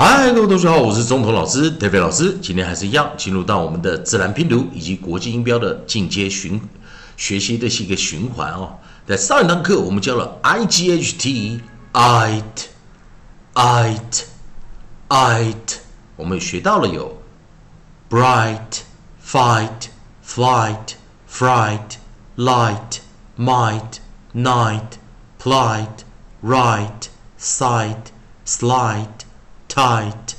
嗨，各位同学好，我是中头老师 David 老师。今天还是一样，进入到我们的自然拼读以及国际音标的进阶循学习的是一个循环哦。在上一堂课，我们教了 i g h t i t i t i t 我们学到了有 bright fight flight fright light might night plight right sight slide tight，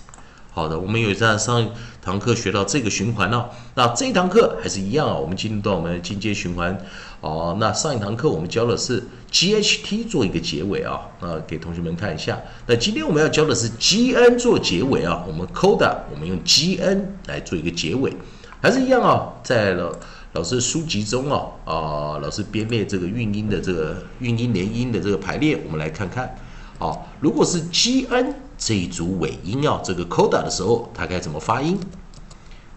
好的，我们有在上一堂课学到这个循环哦。那这一堂课还是一样啊，我们进入到我们的进阶循环哦。那上一堂课我们教的是 G H T 做一个结尾啊，那给同学们看一下。那今天我们要教的是 G N 做结尾啊，我们 Coda 我们用 G N 来做一个结尾，还是一样啊，在老老师书籍中啊啊，老师编列这个韵音的这个韵音连音的这个排列，我们来看看。哦，如果是 G N 这一组尾音啊，这个 coda 的时候，它该怎么发音？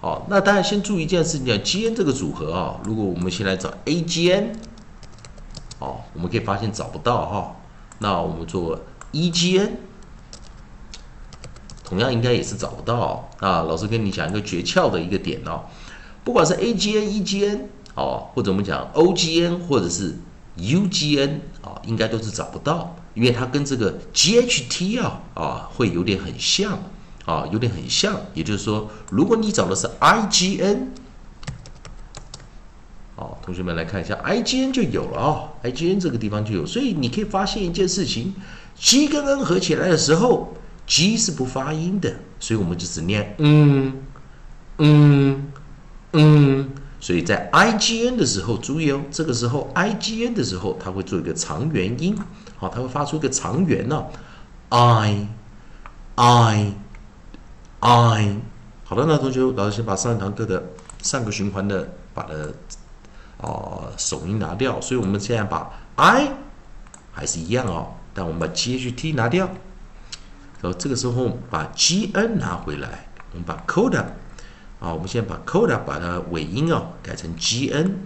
哦，那大家先注意一件事情，叫 G N 这个组合啊。如果我们先来找 A G N，哦，我们可以发现找不到哈。那我们做 E G N，同样应该也是找不到。啊，老师跟你讲一个诀窍的一个点哦，不管是 A G N、E G N，哦，或者我们讲 O G N，或者是 U G N，啊，应该都是找不到。因为它跟这个 G H T 啊啊会有点很像啊，有点很像。也就是说，如果你找的是 I G N，好，同学们来看一下，I G N 就有了啊，I G N 这个地方就有。所以你可以发现一件事情，G 跟 N 合起来的时候，G 是不发音的，所以我们就只念嗯嗯嗯。所以在 I G N 的时候，注意哦，这个时候 I G N 的时候，它会做一个长元音。好，它会发出一个长元呢，i i i。好的，那同学，老师先把上一堂课的上个循环的把它啊首音拿掉，所以我们现在把 i 还是一样哦，但我们把 g h t 拿掉，然后这个时候把 g n 拿回来，我们把 coda 啊，我们先把 coda 把它尾音哦改成 g n。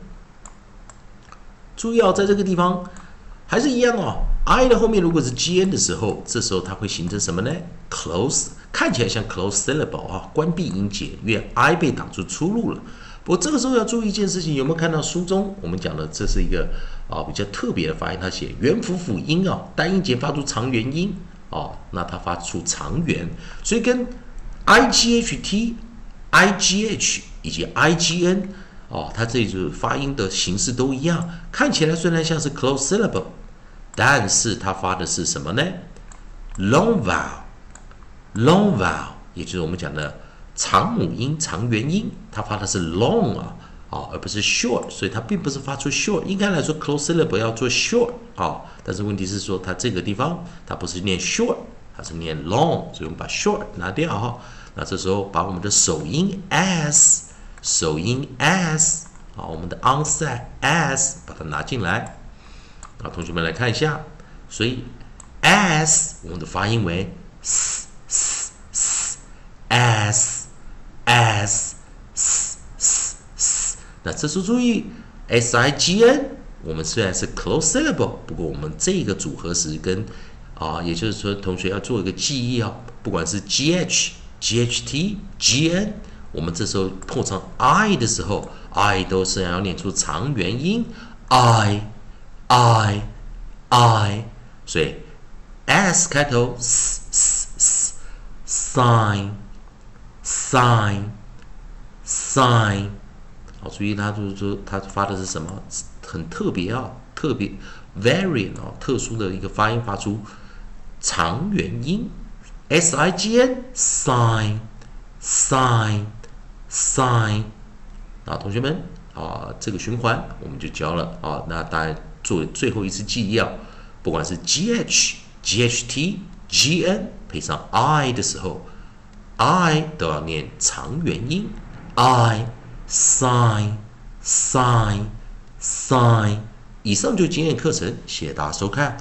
注意哦，在这个地方还是一样哦。I 的后面如果是 G N 的时候，这时候它会形成什么呢？Close，看起来像 close syllable 啊，关闭音节，因为 I 被挡住出路了。不过这个时候要注意一件事情，有没有看到书中我们讲的这是一个啊比较特别的发音？它写元辅辅音啊，单音节发出长元音啊，那它发出长元，所以跟 I G H T、I G H 以及 I G N 哦，它这组发音的形式都一样，看起来虽然像是 close syllable。但是它发的是什么呢？long vowel，long vowel，也就是我们讲的长母音、长元音，它发的是 long 啊，啊，而不是 short，所以它并不是发出 short。应该来说，close syllable 要做 short 啊，但是问题是说它这个地方它不是念 short，它是念 long，所以我们把 short 拿掉哈。那这时候把我们的首音 s，首音 s，啊，我们的 onset s，把它拿进来。啊，同学们来看一下，所以 s 我们的发音为 s s s s s s。那这时候注意 s i g n，我们虽然是 closeable，不过我们这个组合时跟啊，也就是说，同学要做一个记忆啊，不管是 g h g h t g n，我们这时候破成 i 的时候，i 都是要念出长元音 i。I I，所以 S 开头，s s s sign sign sign，好，注意它就是说它发的是什么，很特别啊，特别 very 啊，特殊的一个发音，发出长元音，S I G N sign sign sign，啊，同学们啊，这个循环我们就教了啊，那大家。做最后一次记忆啊，不管是 G H G H T G N 配上 I 的时候，I 都要念长元音，I sign sign sign。以上就今天课程，谢谢大家收看。